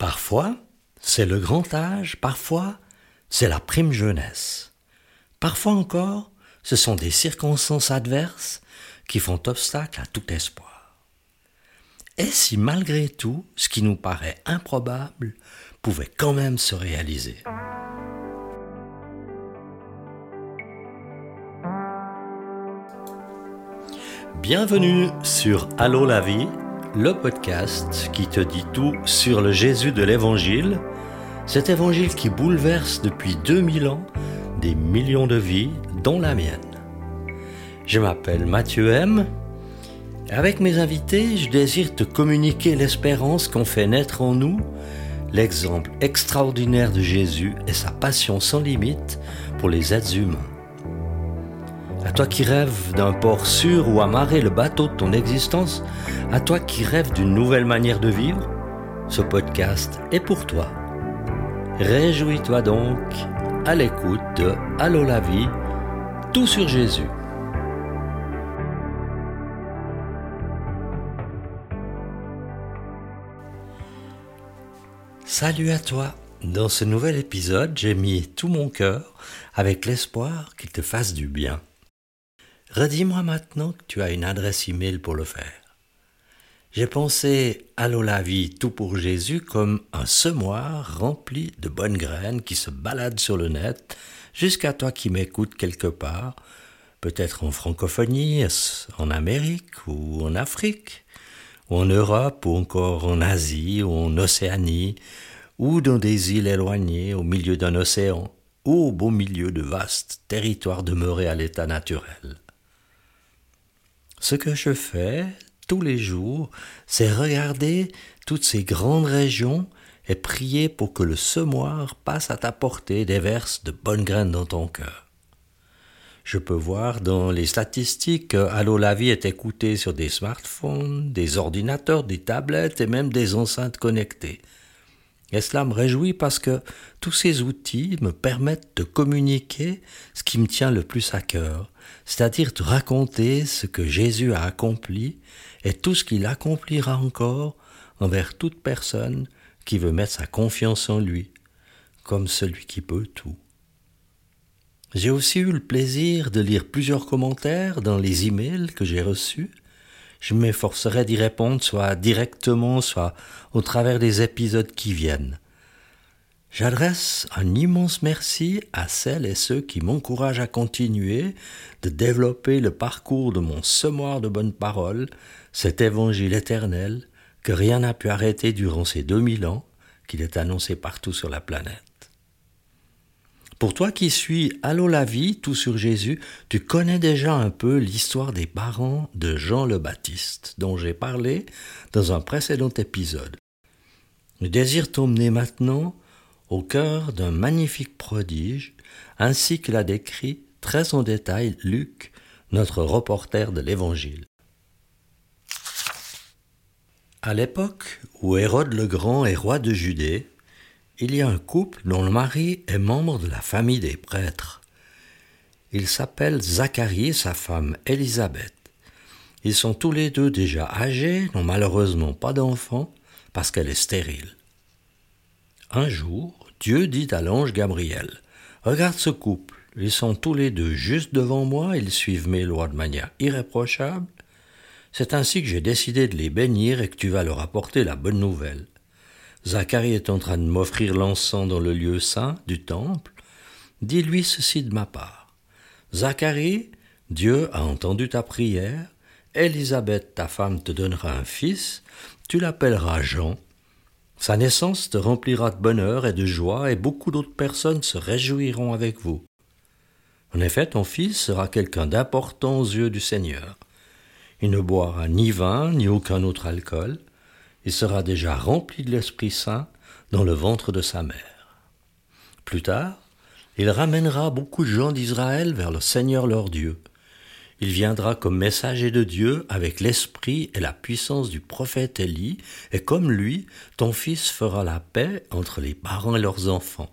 Parfois, c'est le grand âge, parfois, c'est la prime jeunesse. Parfois encore, ce sont des circonstances adverses qui font obstacle à tout espoir. Et si malgré tout, ce qui nous paraît improbable pouvait quand même se réaliser? Bienvenue sur Allô la vie, le podcast qui te dit tout sur le Jésus de l'Évangile, cet Évangile qui bouleverse depuis 2000 ans des millions de vies, dont la mienne. Je m'appelle Mathieu M. Avec mes invités, je désire te communiquer l'espérance qu'ont fait naître en nous l'exemple extraordinaire de Jésus et sa passion sans limite pour les êtres humains. À toi qui rêves d'un port sûr où amarrer le bateau de ton existence, à toi qui rêves d'une nouvelle manière de vivre, ce podcast est pour toi. Réjouis-toi donc à l'écoute de Allô la vie, tout sur Jésus. Salut à toi. Dans ce nouvel épisode, j'ai mis tout mon cœur avec l'espoir qu'il te fasse du bien. Redis-moi maintenant que tu as une adresse email pour le faire. J'ai pensé Allô la vie, tout pour Jésus comme un semoir rempli de bonnes graines qui se baladent sur le net jusqu'à toi qui m'écoutes quelque part, peut-être en francophonie, en Amérique ou en Afrique, en Europe ou encore en Asie ou en Océanie, ou dans des îles éloignées au milieu d'un océan, ou au beau milieu de vastes territoires demeurés à l'état naturel. Ce que je fais tous les jours, c'est regarder toutes ces grandes régions et prier pour que le semoir passe à ta portée des verses de bonnes graines dans ton cœur. Je peux voir dans les statistiques que Allo la vie est écouté sur des smartphones, des ordinateurs, des tablettes et même des enceintes connectées. Et cela me réjouit parce que tous ces outils me permettent de communiquer ce qui me tient le plus à cœur, c'est-à-dire de raconter ce que Jésus a accompli et tout ce qu'il accomplira encore envers toute personne qui veut mettre sa confiance en lui, comme celui qui peut tout. J'ai aussi eu le plaisir de lire plusieurs commentaires dans les emails que j'ai reçus je m'efforcerai d'y répondre soit directement, soit au travers des épisodes qui viennent. J'adresse un immense merci à celles et ceux qui m'encouragent à continuer de développer le parcours de mon semoir de bonnes paroles, cet évangile éternel que rien n'a pu arrêter durant ces deux mille ans qu'il est annoncé partout sur la planète. Pour toi qui suis Allô la vie, tout sur Jésus, tu connais déjà un peu l'histoire des parents de Jean le Baptiste, dont j'ai parlé dans un précédent épisode. Je désire t'emmener maintenant au cœur d'un magnifique prodige, ainsi que l'a décrit très en détail Luc, notre reporter de l'Évangile. À l'époque où Hérode le Grand est roi de Judée, il y a un couple dont le mari est membre de la famille des prêtres. Il s'appelle Zacharie et sa femme Élisabeth. Ils sont tous les deux déjà âgés, n'ont malheureusement pas d'enfants, parce qu'elle est stérile. Un jour, Dieu dit à l'ange Gabriel, Regarde ce couple, ils sont tous les deux juste devant moi, ils suivent mes lois de manière irréprochable. C'est ainsi que j'ai décidé de les bénir et que tu vas leur apporter la bonne nouvelle. Zacharie est en train de m'offrir l'encens dans le lieu saint du temple. Dis-lui ceci de ma part. Zacharie, Dieu a entendu ta prière. Élisabeth, ta femme, te donnera un fils. Tu l'appelleras Jean. Sa naissance te remplira de bonheur et de joie, et beaucoup d'autres personnes se réjouiront avec vous. En effet, ton fils sera quelqu'un d'important aux yeux du Seigneur. Il ne boira ni vin, ni aucun autre alcool il sera déjà rempli de l'Esprit Saint dans le ventre de sa mère. Plus tard, il ramènera beaucoup de gens d'Israël vers le Seigneur leur Dieu. Il viendra comme messager de Dieu avec l'esprit et la puissance du prophète Élie, et comme lui, ton fils fera la paix entre les parents et leurs enfants.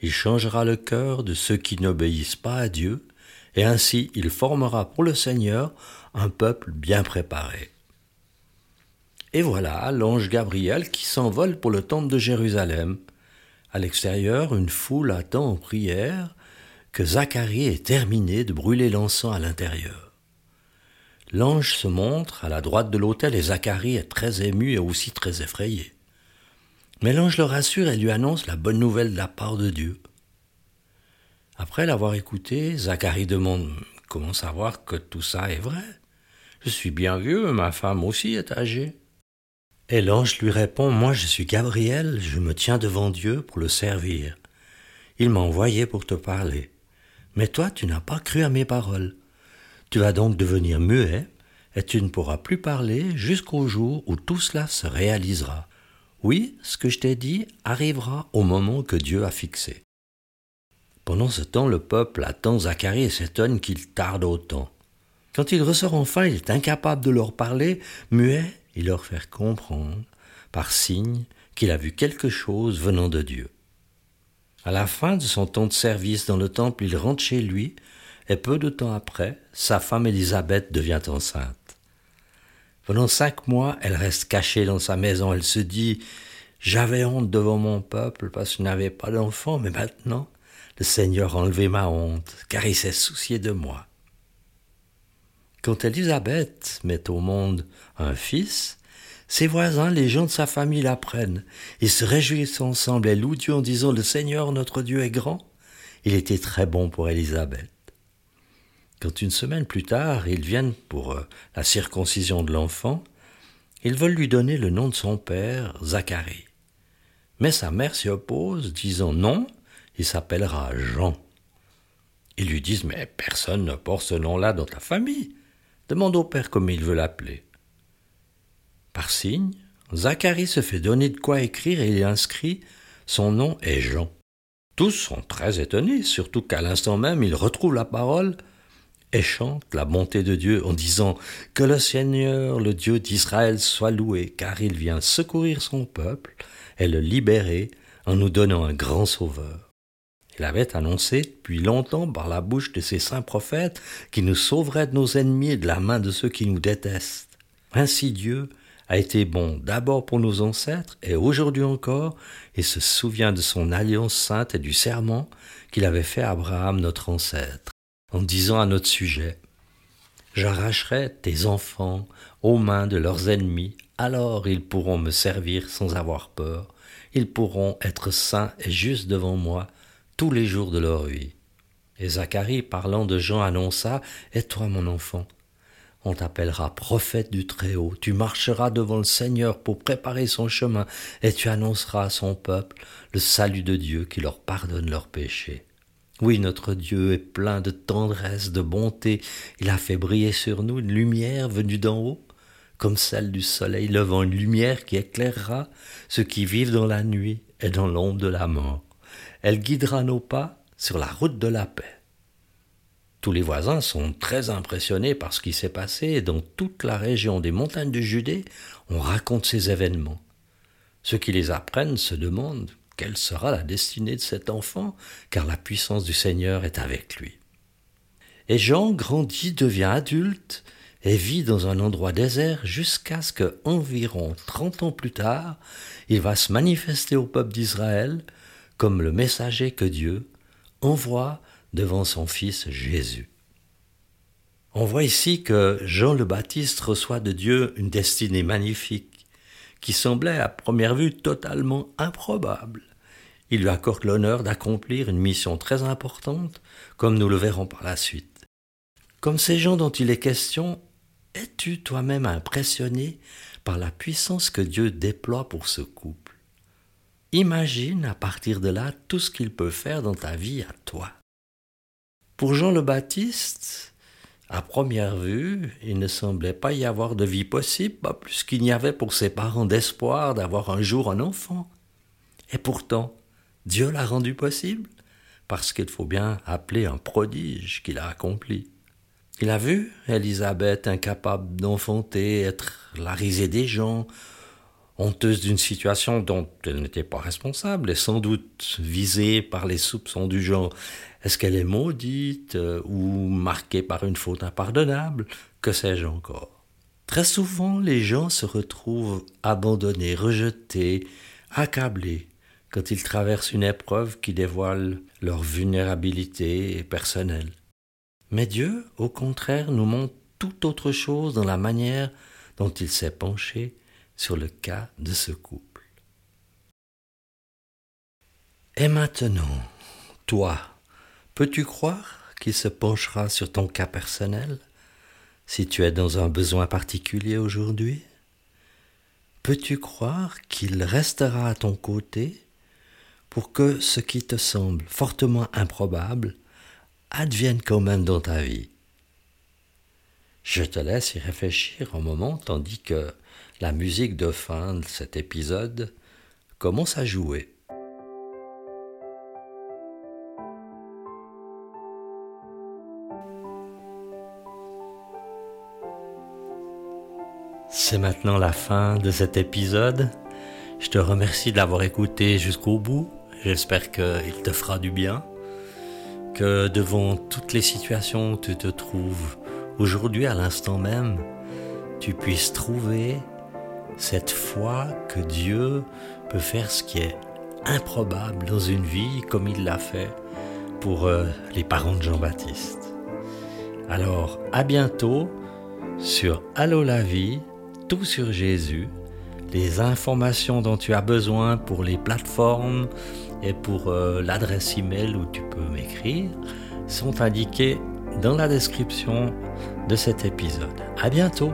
Il changera le cœur de ceux qui n'obéissent pas à Dieu, et ainsi il formera pour le Seigneur un peuple bien préparé. Et voilà l'ange Gabriel qui s'envole pour le temple de Jérusalem. À l'extérieur, une foule attend en prière que Zacharie ait terminé de brûler l'encens à l'intérieur. L'ange se montre à la droite de l'autel et Zacharie est très ému et aussi très effrayé. Mais l'ange le rassure et lui annonce la bonne nouvelle de la part de Dieu. Après l'avoir écouté, Zacharie demande Comment savoir que tout ça est vrai? Je suis bien vieux, ma femme aussi est âgée. Et l'ange lui répond Moi je suis Gabriel, je me tiens devant Dieu pour le servir. Il m'a envoyé pour te parler. Mais toi, tu n'as pas cru à mes paroles. Tu vas donc devenir muet, et tu ne pourras plus parler jusqu'au jour où tout cela se réalisera. Oui, ce que je t'ai dit arrivera au moment que Dieu a fixé. Pendant ce temps, le peuple attend Zacharie et s'étonne qu'il tarde autant. Quand il ressort enfin, il est incapable de leur parler, muet, il leur fait comprendre, par signe, qu'il a vu quelque chose venant de Dieu. À la fin de son temps de service dans le temple, il rentre chez lui, et peu de temps après, sa femme Élisabeth devient enceinte. Pendant cinq mois, elle reste cachée dans sa maison. Elle se dit J'avais honte devant mon peuple parce que je n'avais pas d'enfant, mais maintenant, le Seigneur a enlevé ma honte, car il s'est soucié de moi. Quand Élisabeth met au monde un fils, ses voisins, les gens de sa famille l'apprennent. Ils se réjouissent ensemble et louent Dieu en disant Le Seigneur notre Dieu est grand. Il était très bon pour Élisabeth. Quand une semaine plus tard, ils viennent pour euh, la circoncision de l'enfant, ils veulent lui donner le nom de son père, Zacharie. Mais sa mère s'y oppose, disant non, il s'appellera Jean. Ils lui disent Mais personne ne porte ce nom-là dans ta famille. Demande au père comment il veut l'appeler. Par signe, Zacharie se fait donner de quoi écrire et il inscrit Son nom est Jean. Tous sont très étonnés, surtout qu'à l'instant même il retrouve la parole et chante la bonté de Dieu en disant Que le Seigneur, le Dieu d'Israël, soit loué, car il vient secourir son peuple et le libérer en nous donnant un grand sauveur. Il avait annoncé depuis longtemps par la bouche de ses saints prophètes qu'il nous sauverait de nos ennemis et de la main de ceux qui nous détestent. Ainsi Dieu a été bon d'abord pour nos ancêtres et aujourd'hui encore, et se souvient de son alliance sainte et du serment qu'il avait fait à Abraham notre ancêtre, en disant à notre sujet J'arracherai tes enfants aux mains de leurs ennemis, alors ils pourront me servir sans avoir peur, ils pourront être saints et justes devant moi tous les jours de leur vie. Et Zacharie, parlant de Jean, annonça Et toi, mon enfant, on t'appellera prophète du Très-Haut. Tu marcheras devant le Seigneur pour préparer son chemin, et tu annonceras à son peuple le salut de Dieu qui leur pardonne leurs péchés. Oui, notre Dieu est plein de tendresse, de bonté. Il a fait briller sur nous une lumière venue d'en haut, comme celle du soleil levant, une lumière qui éclairera ceux qui vivent dans la nuit et dans l'ombre de la mort. Elle guidera nos pas sur la route de la paix. Tous les voisins sont très impressionnés par ce qui s'est passé et dans toute la région des montagnes de Judée, on raconte ces événements. Ceux qui les apprennent se demandent quelle sera la destinée de cet enfant, car la puissance du Seigneur est avec lui. Et Jean grandit, devient adulte et vit dans un endroit désert jusqu'à ce que, environ trente ans plus tard, il va se manifester au peuple d'Israël comme le messager que Dieu envoie devant son Fils Jésus. On voit ici que Jean le Baptiste reçoit de Dieu une destinée magnifique, qui semblait à première vue totalement improbable. Il lui accorde l'honneur d'accomplir une mission très importante, comme nous le verrons par la suite. Comme ces gens dont il est question, es-tu toi-même impressionné par la puissance que Dieu déploie pour ce couple? Imagine à partir de là tout ce qu'il peut faire dans ta vie à toi. Pour Jean le Baptiste, à première vue, il ne semblait pas y avoir de vie possible, pas plus qu'il n'y avait pour ses parents d'espoir d'avoir un jour un enfant. Et pourtant, Dieu l'a rendu possible, parce qu'il faut bien appeler un prodige qu'il a accompli. Il a vu Élisabeth incapable d'enfanter, être la risée des gens, honteuse d'une situation dont elle n'était pas responsable et sans doute visée par les soupçons du genre. Est-ce qu'elle est maudite euh, ou marquée par une faute impardonnable? Que sais-je encore? Très souvent, les gens se retrouvent abandonnés, rejetés, accablés quand ils traversent une épreuve qui dévoile leur vulnérabilité personnelle. Mais Dieu, au contraire, nous montre tout autre chose dans la manière dont il s'est penché sur le cas de ce couple. Et maintenant, toi, peux-tu croire qu'il se penchera sur ton cas personnel si tu es dans un besoin particulier aujourd'hui? Peux-tu croire qu'il restera à ton côté pour que ce qui te semble fortement improbable advienne quand même dans ta vie? Je te laisse y réfléchir un moment tandis que la musique de fin de cet épisode commence à jouer. C'est maintenant la fin de cet épisode. Je te remercie de l'avoir écouté jusqu'au bout. J'espère qu'il te fera du bien. Que devant toutes les situations où tu te trouves aujourd'hui à l'instant même, tu puisses trouver cette foi que Dieu peut faire ce qui est improbable dans une vie comme il l'a fait pour euh, les parents de Jean-Baptiste. Alors, à bientôt sur Allo la vie tout sur Jésus, les informations dont tu as besoin pour les plateformes et pour euh, l'adresse email où tu peux m'écrire sont indiquées dans la description de cet épisode. À bientôt!